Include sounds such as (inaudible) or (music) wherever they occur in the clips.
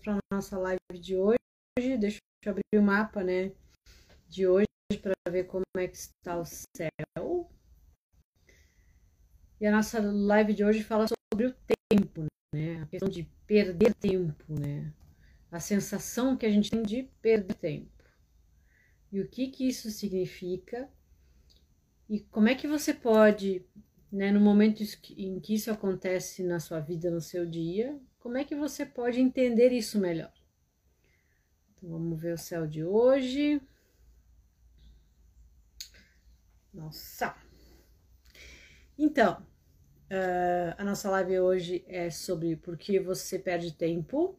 Para nossa live de hoje. Deixa eu abrir o mapa, né? De hoje para ver como é que está o céu. E a nossa live de hoje fala sobre o tempo, né? A questão de perder tempo, né? A sensação que a gente tem de perder tempo. E o que que isso significa? E como é que você pode, né, no momento em que isso acontece na sua vida, no seu dia, como é que você pode entender isso melhor? Então vamos ver o céu de hoje. Nossa! Então, uh, a nossa live hoje é sobre por que você perde tempo.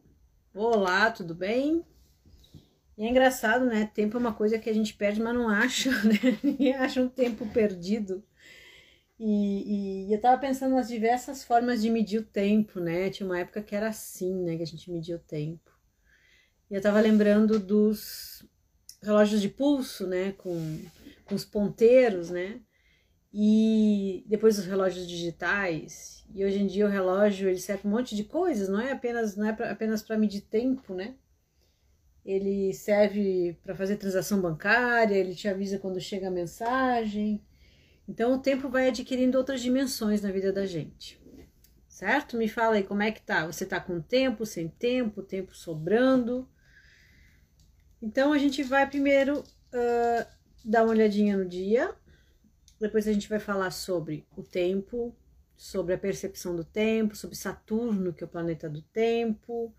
Olá, tudo bem? E é engraçado, né? Tempo é uma coisa que a gente perde, mas não acha, (laughs) né? Ninguém acha um tempo perdido. E, e, eu tava pensando nas diversas formas de medir o tempo, né? Tinha uma época que era assim, né? Que a gente media o tempo. E eu tava lembrando dos relógios de pulso, né? Com, com os ponteiros, né? E depois os relógios digitais. E hoje em dia o relógio ele serve um monte de coisas, não é apenas não é pra, apenas para medir tempo, né? Ele serve para fazer transação bancária, ele te avisa quando chega a mensagem. Então o tempo vai adquirindo outras dimensões na vida da gente. Certo? Me fala aí como é que tá. Você tá com tempo, sem tempo, tempo sobrando? Então a gente vai primeiro uh, dar uma olhadinha no dia, depois a gente vai falar sobre o tempo, sobre a percepção do tempo, sobre Saturno, que é o planeta do tempo,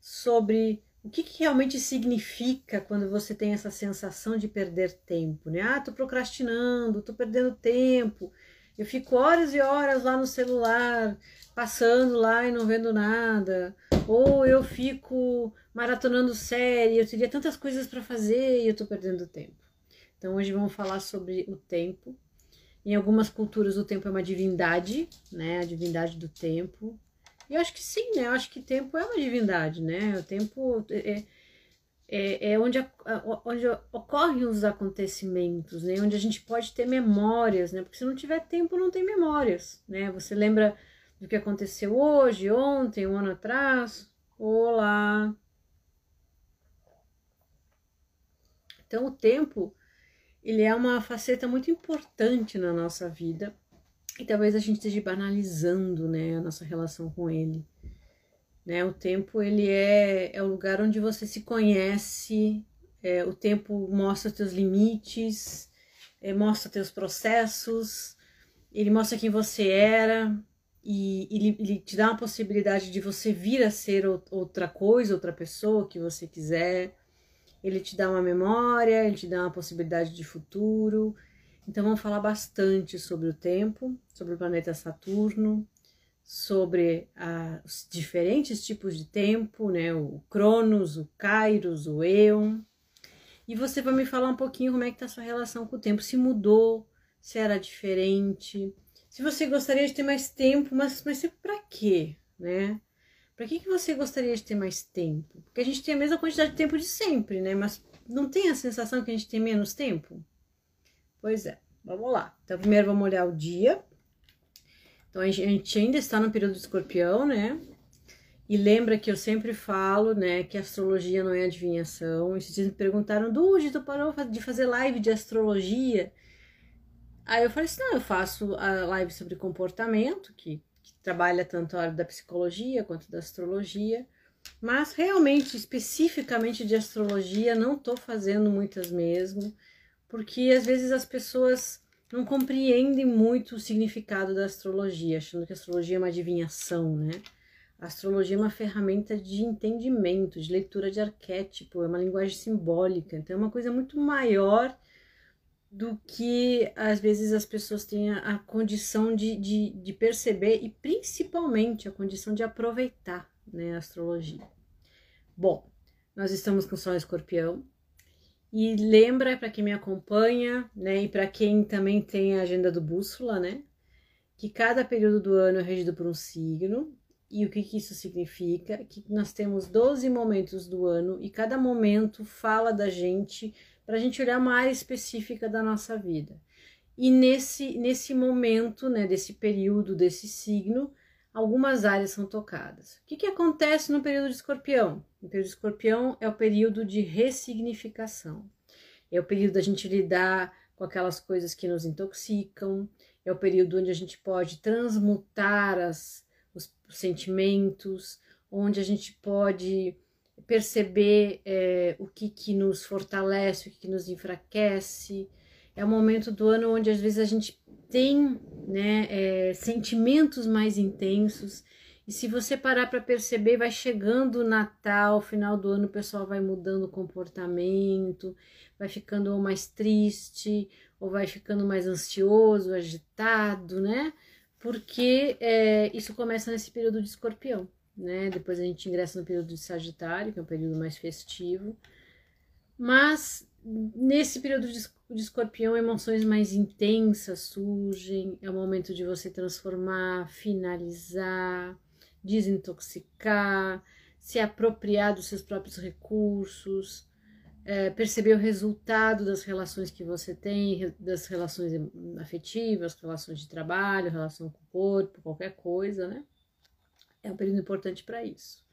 sobre o que, que, realmente significa quando você tem essa sensação de perder tempo, né? Ah, tô procrastinando, tô perdendo tempo, eu fico horas e horas lá no celular, passando lá e não vendo nada, ou eu fico maratonando série, eu teria tantas coisas para fazer e eu tô perdendo tempo. Então hoje vamos falar sobre o tempo. Em algumas culturas o tempo é uma divindade, né? A divindade do tempo. Eu acho que sim, né? Eu acho que tempo é uma divindade, né? O tempo é, é, é onde, onde ocorrem os acontecimentos, né? Onde a gente pode ter memórias, né? Porque se não tiver tempo, não tem memórias, né? Você lembra do que aconteceu hoje, ontem, um ano atrás? Olá! Então, o tempo, ele é uma faceta muito importante na nossa vida e talvez a gente esteja banalizando, né, a nossa relação com ele. Né, o tempo ele é, é o lugar onde você se conhece, é, o tempo mostra teus limites, é, mostra teus processos, ele mostra quem você era e ele, ele te dá uma possibilidade de você vir a ser outra coisa, outra pessoa que você quiser. Ele te dá uma memória, ele te dá uma possibilidade de futuro, então vamos falar bastante sobre o tempo, sobre o planeta Saturno, sobre ah, os diferentes tipos de tempo, né? O Cronos, o Kairos, o Eon. E você vai me falar um pouquinho como é que tá a sua relação com o tempo, se mudou, se era diferente, se você gostaria de ter mais tempo, mas, mas para quê, né? Para que, que você gostaria de ter mais tempo? Porque a gente tem a mesma quantidade de tempo de sempre, né? Mas não tem a sensação que a gente tem menos tempo? Pois é, vamos lá. Então, primeiro vamos olhar o dia. Então, a gente ainda está no período do escorpião, né? E lembra que eu sempre falo, né, que astrologia não é adivinhação. E vocês me perguntaram, Dude, tu parou de fazer live de astrologia? Aí eu falei assim, não, eu faço a live sobre comportamento, que, que trabalha tanto a área da psicologia quanto da astrologia. Mas realmente, especificamente de astrologia, não tô fazendo muitas mesmo porque às vezes as pessoas não compreendem muito o significado da astrologia, achando que a astrologia é uma adivinhação, né? A astrologia é uma ferramenta de entendimento, de leitura de arquétipo, é uma linguagem simbólica, então é uma coisa muito maior do que às vezes as pessoas têm a, condição de, de, de perceber e principalmente a condição de aproveitar né, a astrologia. Bom, nós estamos com o Sol Escorpião, e lembra para quem me acompanha, né, e para quem também tem a agenda do bússola, né, que cada período do ano é regido por um signo. E o que, que isso significa? Que nós temos 12 momentos do ano e cada momento fala da gente para a gente olhar uma área específica da nossa vida. E nesse, nesse momento, né, desse período, desse signo, algumas áreas são tocadas. O que, que acontece no período de escorpião? O período de escorpião é o período de ressignificação. É o período da gente lidar com aquelas coisas que nos intoxicam, é o período onde a gente pode transmutar as, os sentimentos, onde a gente pode perceber é, o que, que nos fortalece, o que, que nos enfraquece. É o momento do ano onde às vezes a gente tem né, é, sentimentos mais intensos. E se você parar para perceber, vai chegando o Natal, final do ano, o pessoal vai mudando o comportamento, vai ficando mais triste, ou vai ficando mais ansioso, agitado, né? Porque é, isso começa nesse período de escorpião, né? Depois a gente ingressa no período de Sagitário, que é um período mais festivo. Mas nesse período de, de escorpião, emoções mais intensas surgem, é o momento de você transformar, finalizar, desintoxicar, se apropriar dos seus próprios recursos, é, perceber o resultado das relações que você tem, das relações afetivas, relações de trabalho, relação com o corpo, qualquer coisa, né? É um período importante para isso.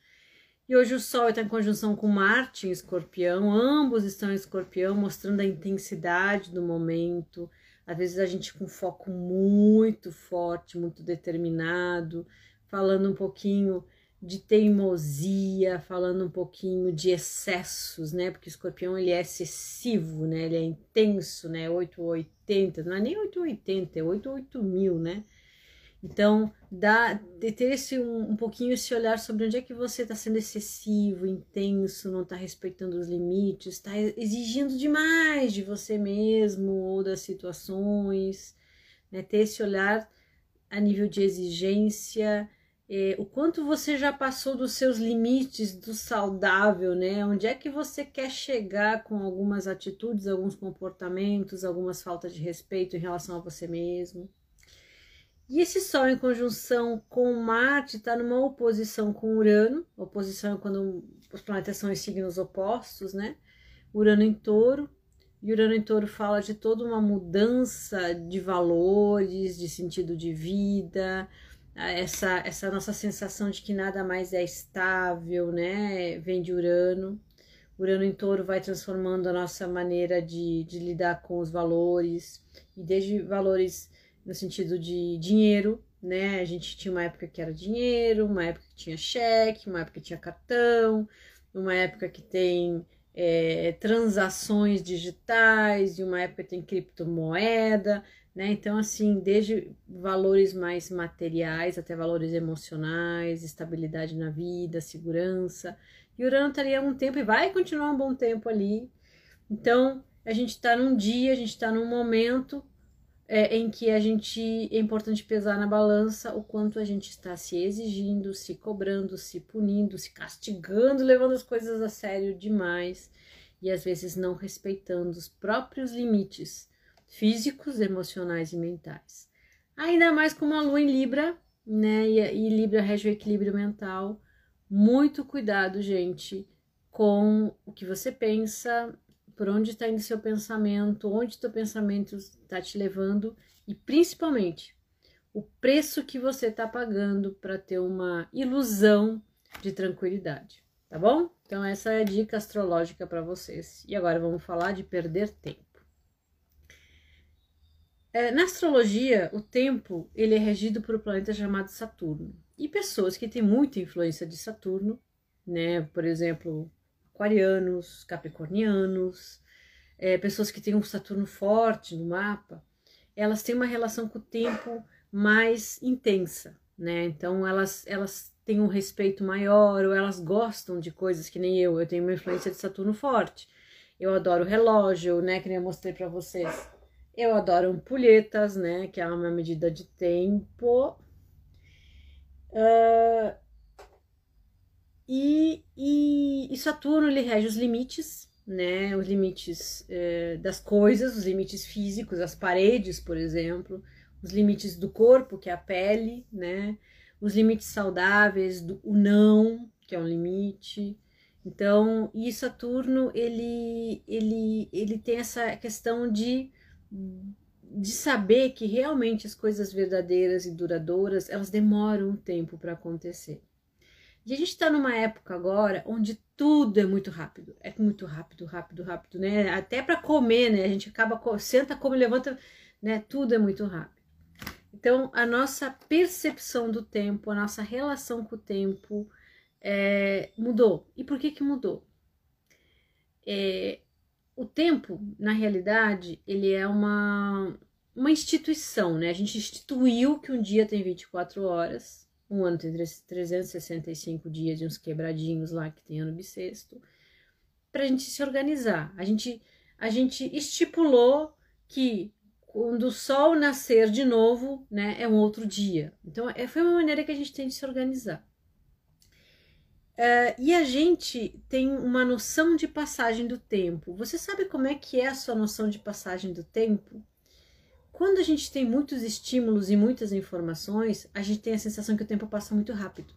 E hoje o Sol está em conjunção com Marte em Escorpião, ambos estão em Escorpião, mostrando a intensidade do momento. Às vezes a gente com foco muito forte, muito determinado, falando um pouquinho de teimosia, falando um pouquinho de excessos, né? Porque o escorpião ele é excessivo, né? Ele é intenso, né? 880, não é nem 880, é 88 mil, né? Então, dá, ter esse, um, um pouquinho esse olhar sobre onde é que você está sendo excessivo, intenso, não está respeitando os limites, está exigindo demais de você mesmo ou das situações, né? Ter esse olhar a nível de exigência, é, o quanto você já passou dos seus limites do saudável, né? Onde é que você quer chegar com algumas atitudes, alguns comportamentos, algumas faltas de respeito em relação a você mesmo. E esse Sol em conjunção com Marte está numa oposição com Urano. Oposição é quando os planetas são em signos opostos, né? Urano em touro. E Urano em touro fala de toda uma mudança de valores, de sentido de vida, essa, essa nossa sensação de que nada mais é estável, né? Vem de Urano. Urano em touro vai transformando a nossa maneira de, de lidar com os valores, e desde valores no sentido de dinheiro, né? A gente tinha uma época que era dinheiro, uma época que tinha cheque, uma época que tinha cartão, uma época que tem é, transações digitais, e uma época que tem criptomoeda, né? Então, assim, desde valores mais materiais até valores emocionais, estabilidade na vida, segurança. E Urano estaria um tempo e vai continuar um bom tempo ali. Então, a gente está num dia, a gente está num momento é, em que a gente é importante pesar na balança o quanto a gente está se exigindo, se cobrando, se punindo, se castigando, levando as coisas a sério demais e às vezes não respeitando os próprios limites físicos, emocionais e mentais. Ainda mais com uma lua em Libra, né? E, e Libra rege o equilíbrio mental. Muito cuidado, gente, com o que você pensa, por onde está indo seu pensamento, onde teu pensamento está te levando e principalmente o preço que você está pagando para ter uma ilusão de tranquilidade, tá bom? Então essa é a dica astrológica para vocês. E agora vamos falar de perder tempo. É, na astrologia, o tempo ele é regido por um planeta chamado Saturno. E pessoas que têm muita influência de Saturno, né, por exemplo, aquarianos, capricornianos, é, pessoas que têm um Saturno forte no mapa, elas têm uma relação com o tempo mais intensa, né? Então elas, elas têm um respeito maior ou elas gostam de coisas que nem eu. Eu tenho uma influência de Saturno forte. Eu adoro relógio, né? Que nem eu mostrei para vocês. Eu adoro ampulhetas, né? Que é uma medida de tempo. Uh, e, e, e, Saturno ele rege os limites, né? Os limites é, das coisas, os limites físicos, as paredes, por exemplo, os limites do corpo, que é a pele, né? Os limites saudáveis, do, o não, que é um limite. Então, e Saturno ele, ele, ele tem essa questão de de saber que realmente as coisas verdadeiras e duradouras elas demoram um tempo para acontecer. E a gente está numa época agora onde tudo é muito rápido, é muito rápido, rápido, rápido, né? Até para comer, né? A gente acaba senta, come, levanta, né? Tudo é muito rápido. Então a nossa percepção do tempo, a nossa relação com o tempo é, mudou. E por que que mudou? É, o tempo, na realidade, ele é uma, uma instituição, né? A gente instituiu que um dia tem 24 horas, um ano tem 365 dias e uns quebradinhos lá que tem ano bissexto, para a gente se organizar. A gente, a gente estipulou que quando o sol nascer de novo, né, é um outro dia. Então, é, foi uma maneira que a gente tem de se organizar. Uh, e a gente tem uma noção de passagem do tempo. Você sabe como é que é a sua noção de passagem do tempo? Quando a gente tem muitos estímulos e muitas informações, a gente tem a sensação que o tempo passa muito rápido.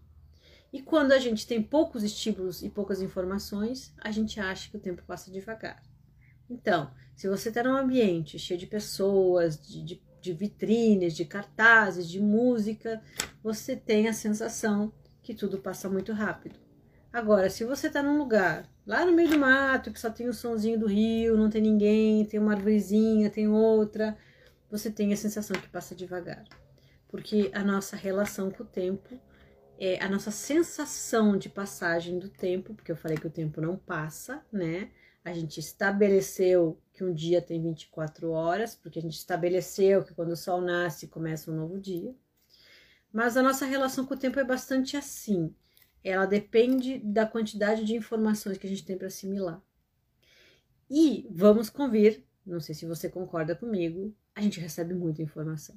E quando a gente tem poucos estímulos e poucas informações, a gente acha que o tempo passa devagar. Então, se você está num ambiente cheio de pessoas, de, de, de vitrines, de cartazes, de música, você tem a sensação que tudo passa muito rápido. Agora, se você tá num lugar lá no meio do mato, que só tem o sonzinho do rio, não tem ninguém, tem uma arvorezinha, tem outra, você tem a sensação que passa devagar. Porque a nossa relação com o tempo, é a nossa sensação de passagem do tempo, porque eu falei que o tempo não passa, né? A gente estabeleceu que um dia tem 24 horas, porque a gente estabeleceu que quando o sol nasce começa um novo dia. Mas a nossa relação com o tempo é bastante assim ela depende da quantidade de informações que a gente tem para assimilar. E vamos convir, não sei se você concorda comigo, a gente recebe muita informação.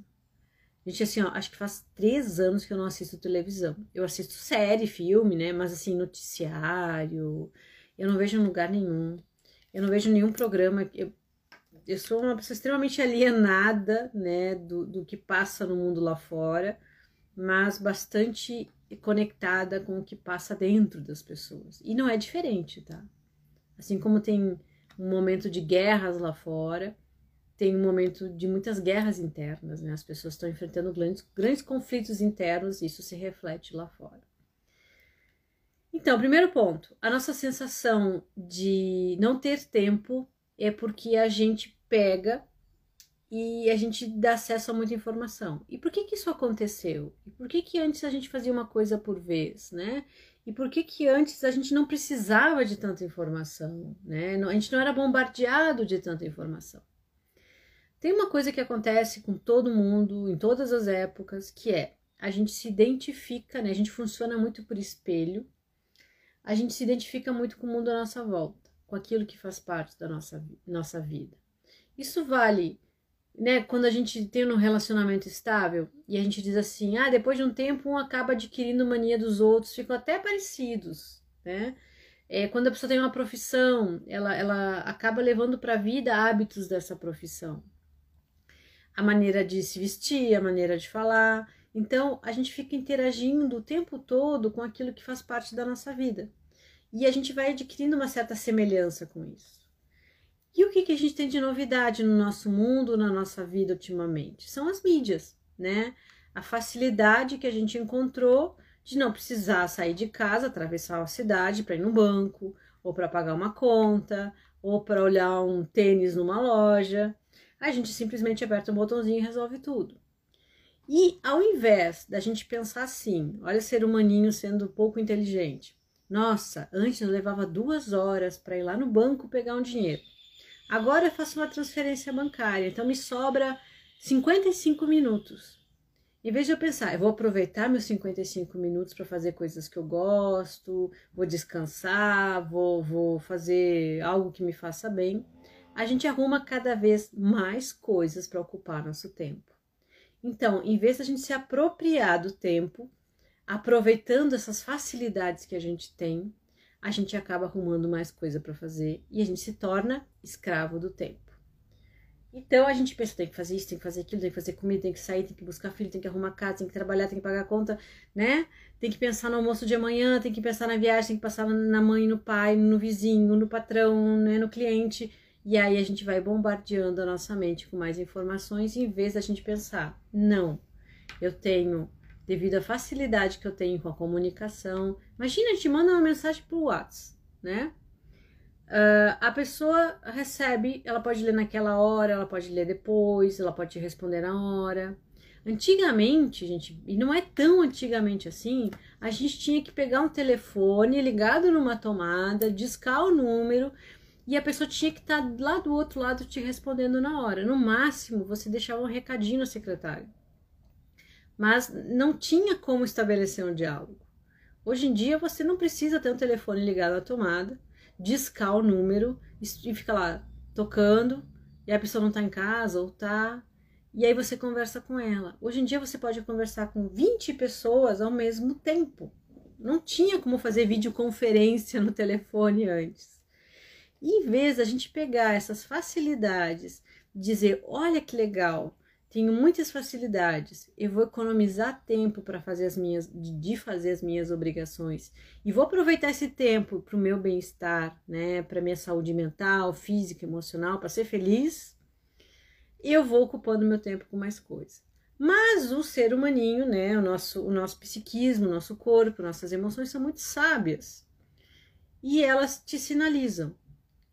Gente, assim, ó, acho que faz três anos que eu não assisto televisão. Eu assisto série, filme, né? Mas assim, noticiário, eu não vejo em lugar nenhum. Eu não vejo nenhum programa. Eu, eu sou uma pessoa extremamente alienada, né, do, do que passa no mundo lá fora, mas bastante conectada com o que passa dentro das pessoas. E não é diferente, tá? Assim como tem um momento de guerras lá fora, tem um momento de muitas guerras internas, né? As pessoas estão enfrentando grandes, grandes conflitos internos e isso se reflete lá fora. Então, primeiro ponto, a nossa sensação de não ter tempo é porque a gente pega e a gente dá acesso a muita informação. E por que que isso aconteceu? E por que que antes a gente fazia uma coisa por vez, né? E por que que antes a gente não precisava de tanta informação, né? A gente não era bombardeado de tanta informação. Tem uma coisa que acontece com todo mundo, em todas as épocas, que é a gente se identifica, né? A gente funciona muito por espelho, a gente se identifica muito com o mundo à nossa volta, com aquilo que faz parte da nossa, nossa vida. Isso vale né, quando a gente tem um relacionamento estável e a gente diz assim, ah, depois de um tempo um acaba adquirindo mania dos outros, ficam até parecidos, né? É, quando a pessoa tem uma profissão, ela, ela acaba levando para a vida hábitos dessa profissão. A maneira de se vestir, a maneira de falar. Então, a gente fica interagindo o tempo todo com aquilo que faz parte da nossa vida. E a gente vai adquirindo uma certa semelhança com isso. E o que, que a gente tem de novidade no nosso mundo, na nossa vida ultimamente? São as mídias, né? A facilidade que a gente encontrou de não precisar sair de casa, atravessar a cidade para ir no banco, ou para pagar uma conta, ou para olhar um tênis numa loja. A gente simplesmente aperta um botãozinho e resolve tudo. E ao invés da gente pensar assim, olha ser humaninho sendo pouco inteligente. Nossa, antes eu levava duas horas para ir lá no banco pegar um dinheiro. Agora eu faço uma transferência bancária, então me sobra 55 minutos. Em vez de eu pensar, eu vou aproveitar meus 55 minutos para fazer coisas que eu gosto, vou descansar, vou, vou fazer algo que me faça bem, a gente arruma cada vez mais coisas para ocupar nosso tempo. Então, em vez de a gente se apropriar do tempo, aproveitando essas facilidades que a gente tem, a gente acaba arrumando mais coisa para fazer e a gente se torna escravo do tempo. Então a gente pensa, tem que fazer isso, tem que fazer aquilo, tem que fazer comida, tem que sair, tem que buscar filho, tem que arrumar casa, tem que trabalhar, tem que pagar conta, né? Tem que pensar no almoço de amanhã, tem que pensar na viagem, tem que passar na mãe, no pai, no vizinho, no patrão, né? no cliente. E aí a gente vai bombardeando a nossa mente com mais informações em vez da gente pensar, não, eu tenho, devido à facilidade que eu tenho com a comunicação. Imagina, te manda uma mensagem pro WhatsApp, né? Uh, a pessoa recebe, ela pode ler naquela hora, ela pode ler depois, ela pode responder na hora. Antigamente, gente, e não é tão antigamente assim, a gente tinha que pegar um telefone ligado numa tomada, discar o número e a pessoa tinha que estar tá lá do outro lado te respondendo na hora. No máximo, você deixava um recadinho no secretário. Mas não tinha como estabelecer um diálogo. Hoje em dia, você não precisa ter um telefone ligado à tomada, discar o número e fica lá tocando e a pessoa não está em casa ou tá e aí você conversa com ela. Hoje em dia você pode conversar com 20 pessoas ao mesmo tempo. Não tinha como fazer videoconferência no telefone antes. Em vez da gente pegar essas facilidades, dizer, olha que legal, tenho muitas facilidades, eu vou economizar tempo para fazer as minhas, de fazer as minhas obrigações e vou aproveitar esse tempo para o meu bem-estar, né, para minha saúde mental, física, emocional, para ser feliz eu vou ocupando meu tempo com mais coisas. Mas o ser humaninho, né, o nosso, o nosso psiquismo, o nosso corpo, nossas emoções são muito sábias. E elas te sinalizam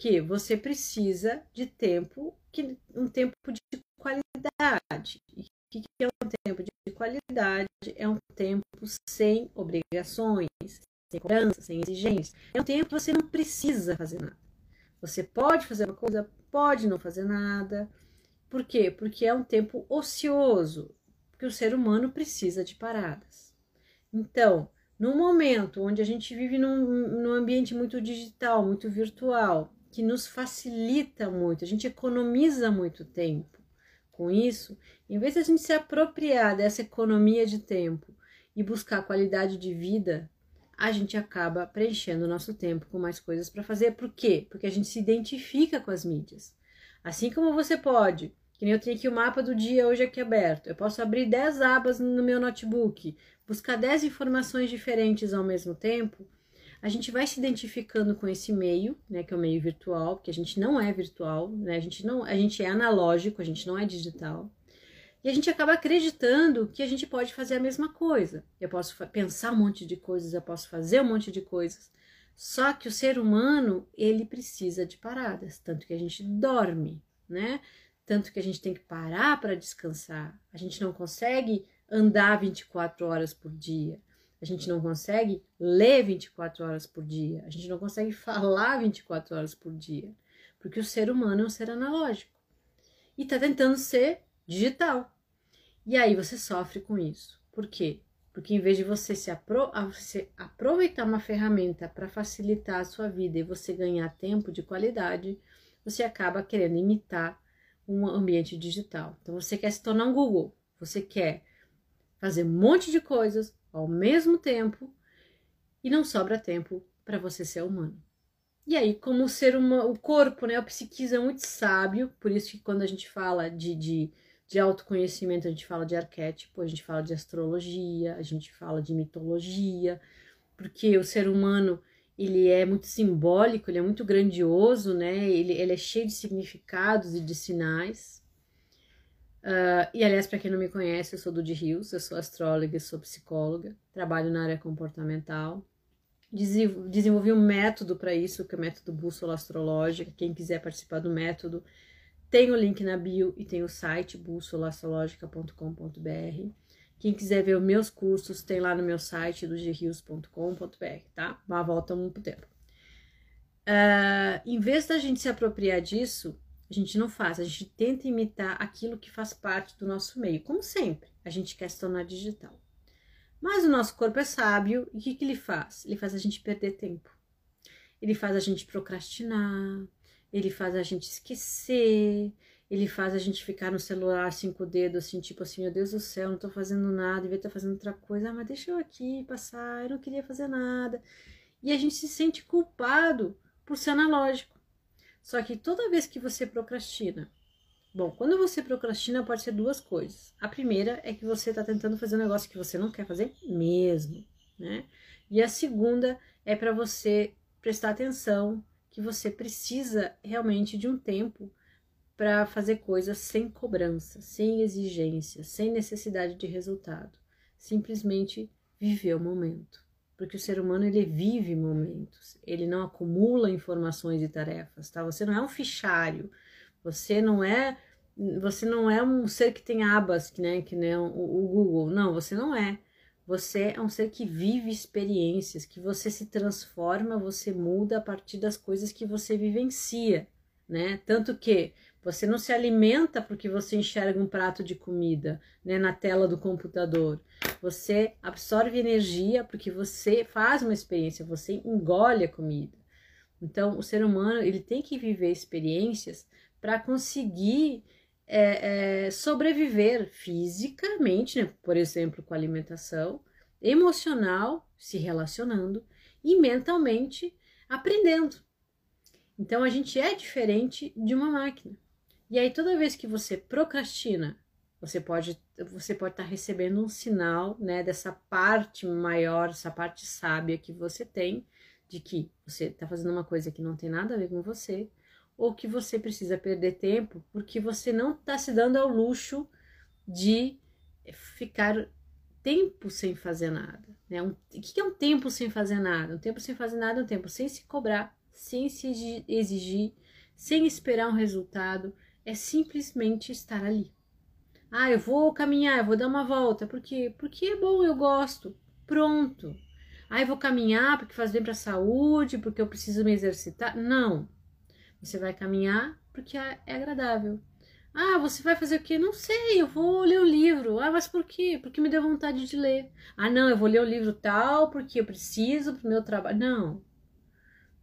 que você precisa de tempo, que, um tempo de qualidade. O que é um tempo de qualidade? É um tempo sem obrigações, sem cobrança, sem exigências. É um tempo que você não precisa fazer nada. Você pode fazer uma coisa, pode não fazer nada. Por quê? Porque é um tempo ocioso, porque o ser humano precisa de paradas. Então, no momento onde a gente vive num, num ambiente muito digital, muito virtual, que nos facilita muito, a gente economiza muito tempo com isso, em vez de a gente se apropriar dessa economia de tempo e buscar qualidade de vida, a gente acaba preenchendo o nosso tempo com mais coisas para fazer. Por quê? Porque a gente se identifica com as mídias. Assim como você pode que nem eu tenho aqui o mapa do dia hoje aqui aberto. Eu posso abrir 10 abas no meu notebook, buscar 10 informações diferentes ao mesmo tempo. A gente vai se identificando com esse meio, né, que é o meio virtual, porque a gente não é virtual, né? A gente não, a gente é analógico, a gente não é digital. E a gente acaba acreditando que a gente pode fazer a mesma coisa. Eu posso pensar um monte de coisas, eu posso fazer um monte de coisas. Só que o ser humano, ele precisa de paradas, tanto que a gente dorme, né? tanto que a gente tem que parar para descansar. A gente não consegue andar 24 horas por dia. A gente não consegue ler 24 horas por dia. A gente não consegue falar 24 horas por dia. Porque o ser humano é um ser analógico. E está tentando ser digital. E aí você sofre com isso. Por quê? Porque em vez de você se apro aproveitar uma ferramenta para facilitar a sua vida e você ganhar tempo de qualidade, você acaba querendo imitar um ambiente digital. Então você quer se tornar um Google, você quer fazer um monte de coisas ao mesmo tempo e não sobra tempo para você ser humano. E aí, como ser humano, o corpo, né, o psiquismo é muito sábio, por isso que quando a gente fala de, de, de autoconhecimento, a gente fala de arquétipo, a gente fala de astrologia, a gente fala de mitologia, porque o ser humano ele é muito simbólico, ele é muito grandioso, né? Ele, ele é cheio de significados e de sinais. Uh, e aliás, para quem não me conhece, eu sou do de Rios, eu sou astróloga, sou psicóloga, trabalho na área comportamental. Desenvolvi um método para isso, que é o método bússola astrológica. Quem quiser participar do método, tem o link na bio e tem o site bússolastrológica.com.br. Quem quiser ver os meus cursos, tem lá no meu site do grios.com.br, tá? Uma volta muito tempo. Uh, em vez da gente se apropriar disso, a gente não faz, a gente tenta imitar aquilo que faz parte do nosso meio. Como sempre, a gente quer se tornar digital. Mas o nosso corpo é sábio e o que, que ele faz? Ele faz a gente perder tempo. Ele faz a gente procrastinar, ele faz a gente esquecer, ele faz a gente ficar no celular cinco dedos, assim, tipo assim, meu Deus do céu, não tô fazendo nada, devia estar fazendo outra coisa, ah, mas deixa eu aqui passar, eu não queria fazer nada. E a gente se sente culpado por ser analógico. Só que toda vez que você procrastina, bom, quando você procrastina pode ser duas coisas. A primeira é que você está tentando fazer um negócio que você não quer fazer mesmo, né? E a segunda é para você prestar atenção que você precisa realmente de um tempo para fazer coisas sem cobrança, sem exigência, sem necessidade de resultado. Simplesmente viver o momento. Porque o ser humano ele vive momentos, ele não acumula informações e tarefas, tá? Você não é um fichário, você não é você não é um ser que tem abas, que, né, que nem o, o Google. Não, você não é. Você é um ser que vive experiências, que você se transforma, você muda a partir das coisas que você vivencia, né? Tanto que você não se alimenta porque você enxerga um prato de comida, né, na tela do computador. Você absorve energia porque você faz uma experiência, você engole a comida. Então, o ser humano ele tem que viver experiências para conseguir é, é, sobreviver fisicamente, né? por exemplo, com alimentação, emocional, se relacionando, e mentalmente aprendendo. Então a gente é diferente de uma máquina. E aí toda vez que você procrastina, você pode você pode estar tá recebendo um sinal, né, dessa parte maior, essa parte sábia que você tem de que você está fazendo uma coisa que não tem nada a ver com você, ou que você precisa perder tempo porque você não está se dando ao luxo de ficar tempo sem fazer nada. Né? Um, o que é um tempo sem fazer nada? Um tempo sem fazer nada é um tempo sem se cobrar, sem se exigir, sem esperar um resultado, é simplesmente estar ali. Ah, eu vou caminhar, eu vou dar uma volta. Por quê? Porque é bom, eu gosto. Pronto. Ah, eu vou caminhar porque faz bem para a saúde, porque eu preciso me exercitar. Não. Você vai caminhar porque é, é agradável. Ah, você vai fazer o quê? Não sei, eu vou ler o livro. Ah, mas por quê? Porque me deu vontade de ler. Ah, não, eu vou ler o livro tal porque eu preciso pro meu trabalho. Não.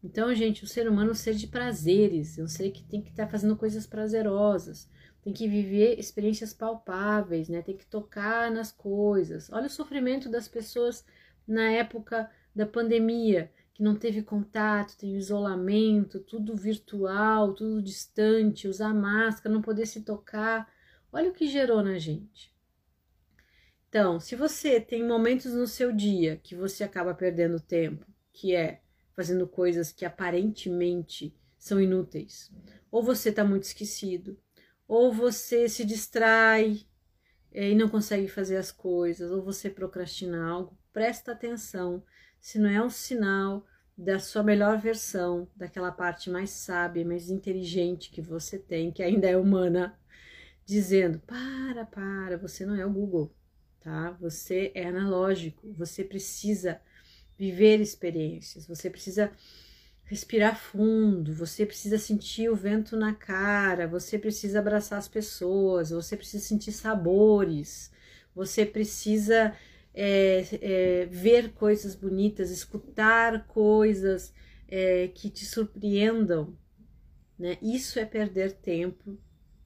Então, gente, o ser humano é um ser de prazeres, é um ser que tem que estar tá fazendo coisas prazerosas, tem que viver experiências palpáveis, né? Tem que tocar nas coisas. Olha o sofrimento das pessoas na época da pandemia que não teve contato, tem isolamento, tudo virtual, tudo distante, usar máscara, não poder se tocar. Olha o que gerou na gente. Então, se você tem momentos no seu dia que você acaba perdendo tempo, que é fazendo coisas que aparentemente são inúteis, ou você está muito esquecido, ou você se distrai é, e não consegue fazer as coisas, ou você procrastina algo, presta atenção se não é um sinal da sua melhor versão, daquela parte mais sábia, mais inteligente que você tem, que ainda é humana, dizendo: para, para, você não é o Google, tá? Você é analógico, você precisa viver experiências, você precisa respirar fundo, você precisa sentir o vento na cara, você precisa abraçar as pessoas, você precisa sentir sabores, você precisa é, é, ver coisas bonitas, escutar coisas é, que te surpreendam, né? Isso é perder tempo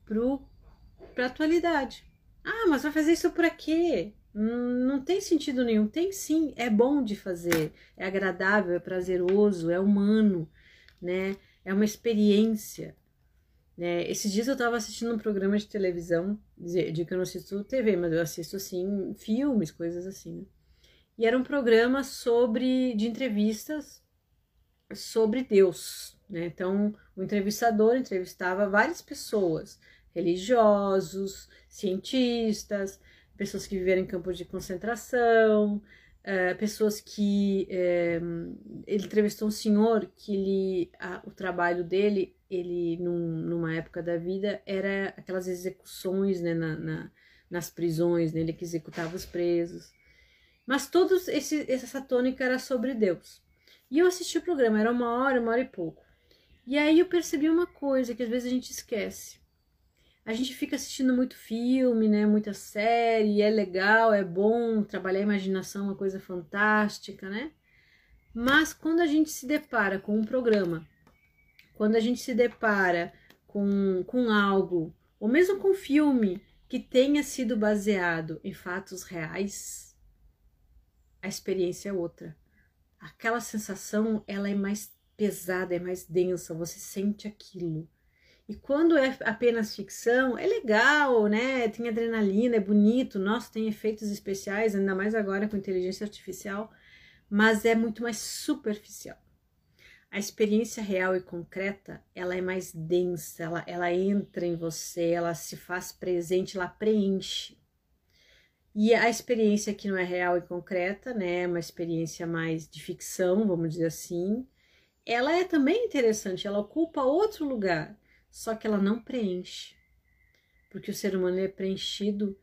para a atualidade. Ah, mas vai fazer isso para quê? Não tem sentido nenhum. Tem sim, é bom de fazer, é agradável, é prazeroso, é humano, né? É uma experiência. Né? Esses dias eu estava assistindo um programa de televisão, de que eu não assisto TV, mas eu assisto assim filmes, coisas assim. Né? E era um programa sobre de entrevistas sobre Deus, né? Então o entrevistador entrevistava várias pessoas, religiosos, cientistas, pessoas que viveram em campos de concentração, é, pessoas que é, ele entrevistou um senhor que ele, a, o trabalho dele ele num, numa época da vida era aquelas execuções né, na, na, nas prisões né, ele que executava os presos. Mas esse, essa tônica era sobre Deus. E eu assisti o programa era uma hora uma hora e pouco. E aí eu percebi uma coisa que às vezes a gente esquece a gente fica assistindo muito filme, né, muita série, é legal, é bom, trabalhar a imaginação é uma coisa fantástica, né? Mas quando a gente se depara com um programa, quando a gente se depara com, com algo, ou mesmo com um filme que tenha sido baseado em fatos reais, a experiência é outra. Aquela sensação, ela é mais pesada, é mais densa, você sente aquilo. E quando é apenas ficção, é legal, né? Tem adrenalina, é bonito, nossa, tem efeitos especiais, ainda mais agora com inteligência artificial, mas é muito mais superficial. a experiência real e concreta, ela é mais densa, ela, ela entra em você, ela se faz presente, ela preenche. E a experiência que não é real e concreta, né, uma experiência mais de ficção, vamos dizer assim, ela é também interessante, ela ocupa outro lugar, só que ela não preenche. Porque o ser humano é preenchido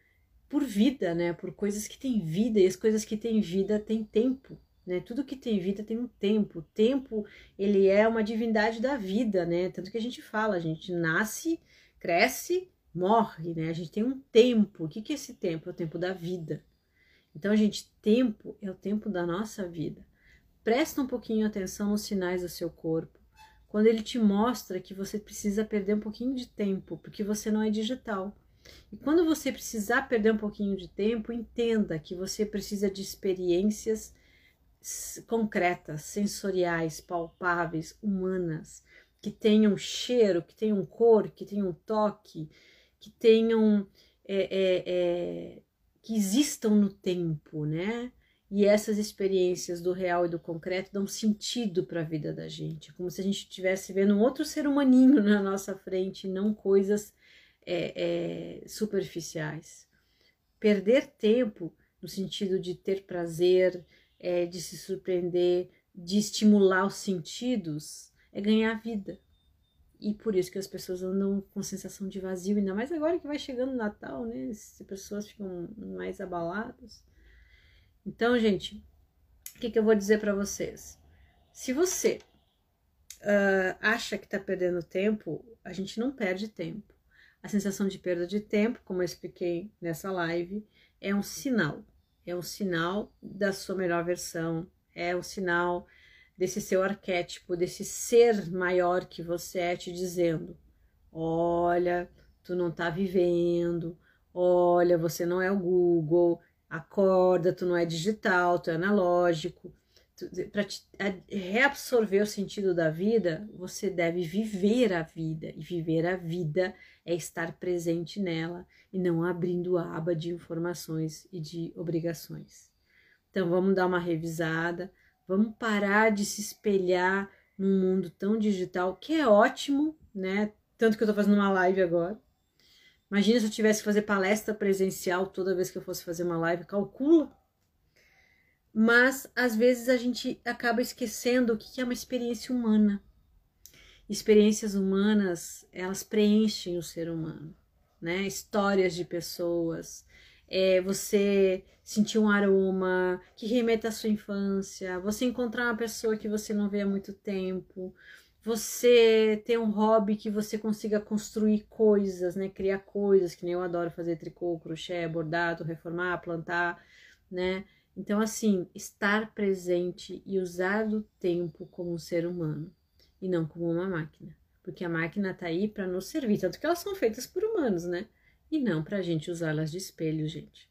por vida, né, por coisas que têm vida, e as coisas que têm vida têm tempo. Né? Tudo que tem vida tem um tempo. O tempo, ele é uma divindade da vida, né? Tanto que a gente fala, a gente nasce, cresce, morre, né? A gente tem um tempo. O que, que é esse tempo? É o tempo da vida. Então, gente, tempo é o tempo da nossa vida. Presta um pouquinho atenção nos sinais do seu corpo. Quando ele te mostra que você precisa perder um pouquinho de tempo, porque você não é digital. E quando você precisar perder um pouquinho de tempo, entenda que você precisa de experiências concretas, sensoriais, palpáveis, humanas, que tenham cheiro, que tenham cor, que tenham toque, que tenham é, é, é, que existam no tempo, né? E essas experiências do real e do concreto dão sentido para a vida da gente, como se a gente estivesse vendo um outro ser humaninho (laughs) na nossa frente, não coisas é, é, superficiais. Perder tempo no sentido de ter prazer, é, de se surpreender, de estimular os sentidos, é ganhar vida. E por isso que as pessoas andam com sensação de vazio, ainda mais agora que vai chegando o Natal, né? As pessoas ficam mais abaladas. Então, gente, o que, que eu vou dizer para vocês? Se você uh, acha que está perdendo tempo, a gente não perde tempo. A sensação de perda de tempo, como eu expliquei nessa live, é um sinal é um sinal da sua melhor versão, é um sinal desse seu arquétipo, desse ser maior que você é te dizendo: olha, tu não tá vivendo, olha, você não é o Google, acorda, tu não é digital, tu é analógico. Para reabsorver o sentido da vida, você deve viver a vida, e viver a vida é estar presente nela e não abrindo a aba de informações e de obrigações. Então vamos dar uma revisada, vamos parar de se espelhar num mundo tão digital, que é ótimo, né? Tanto que eu tô fazendo uma live agora. Imagina se eu tivesse que fazer palestra presencial toda vez que eu fosse fazer uma live, calcula. Mas às vezes a gente acaba esquecendo o que é uma experiência humana experiências humanas, elas preenchem o ser humano, né? Histórias de pessoas, é você sentir um aroma que remeta à sua infância, você encontrar uma pessoa que você não vê há muito tempo, você ter um hobby que você consiga construir coisas, né? Criar coisas, que nem eu adoro fazer tricô, crochê, bordado, reformar, plantar, né? Então, assim, estar presente e usar o tempo como um ser humano e não como uma máquina. Porque a máquina tá aí para nos servir, tanto que elas são feitas por humanos, né? E não pra gente usá-las de espelho, gente.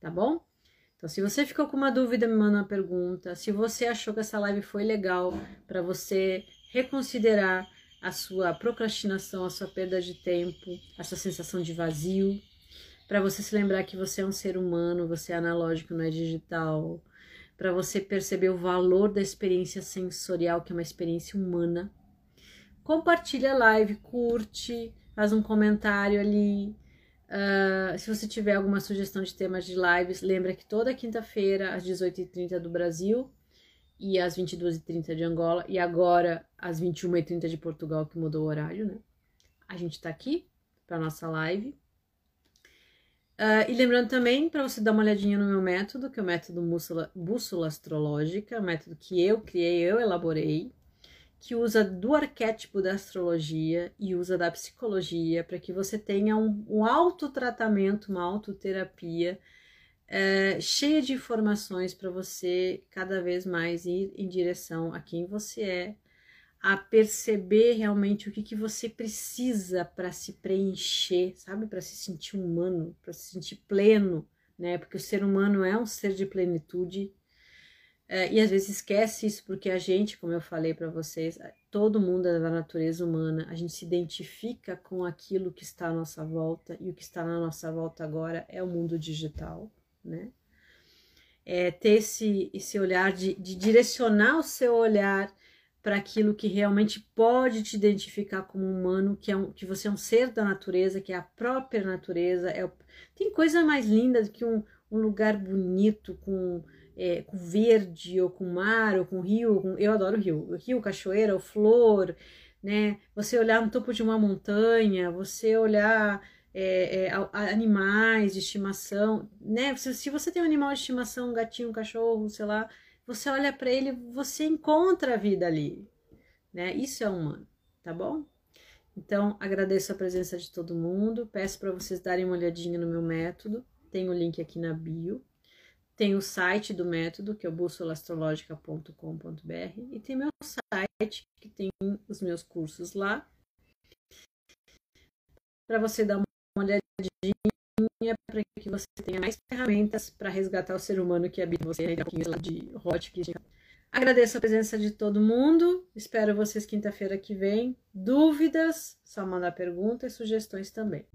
Tá bom? Então, se você ficou com uma dúvida, me manda uma pergunta. Se você achou que essa live foi legal para você reconsiderar a sua procrastinação, a sua perda de tempo, a sua sensação de vazio, para você se lembrar que você é um ser humano, você é analógico, não é digital, para você perceber o valor da experiência sensorial, que é uma experiência humana. Compartilha a live, curte, faz um comentário ali. Uh, se você tiver alguma sugestão de temas de lives, lembra que toda quinta-feira, às 18h30 do Brasil e às 22h30 de Angola, e agora às 21h30 de Portugal, que mudou o horário, né? A gente tá aqui para nossa live. Uh, e lembrando também para você dar uma olhadinha no meu método, que é o método bússola, bússola astrológica, método que eu criei, eu elaborei, que usa do arquétipo da astrologia e usa da psicologia para que você tenha um, um autotratamento, uma autoterapia uh, cheia de informações para você cada vez mais ir em direção a quem você é, a perceber realmente o que, que você precisa para se preencher, sabe? Para se sentir humano, para se sentir pleno, né? Porque o ser humano é um ser de plenitude. É, e às vezes esquece isso porque a gente, como eu falei para vocês, todo mundo é da natureza humana, a gente se identifica com aquilo que está à nossa volta e o que está na nossa volta agora é o mundo digital, né? É ter esse, esse olhar de, de direcionar o seu olhar para aquilo que realmente pode te identificar como humano, que é um, que você é um ser da natureza, que é a própria natureza. É, tem coisa mais linda do que um, um lugar bonito com, é, com verde, ou com mar, ou com rio. Com, eu adoro rio. Rio, cachoeira, ou flor, né? Você olhar no topo de uma montanha, você olhar é, é, animais de estimação, né? Se, se você tem um animal de estimação, um gatinho, um cachorro, sei lá, você olha para ele, você encontra a vida ali, né? Isso é humano, tá bom? Então, agradeço a presença de todo mundo, peço para vocês darem uma olhadinha no meu método, tem o link aqui na bio. Tem o site do método, que é o bússolastrológica.com.br, e tem meu site, que tem os meus cursos lá, para você dar uma olhadinha para que você tenha mais ferramentas para resgatar o ser humano que habita você, né? de Hot. Agradeço a presença de todo mundo. Espero vocês quinta-feira que vem. Dúvidas, só mandar perguntas e sugestões também.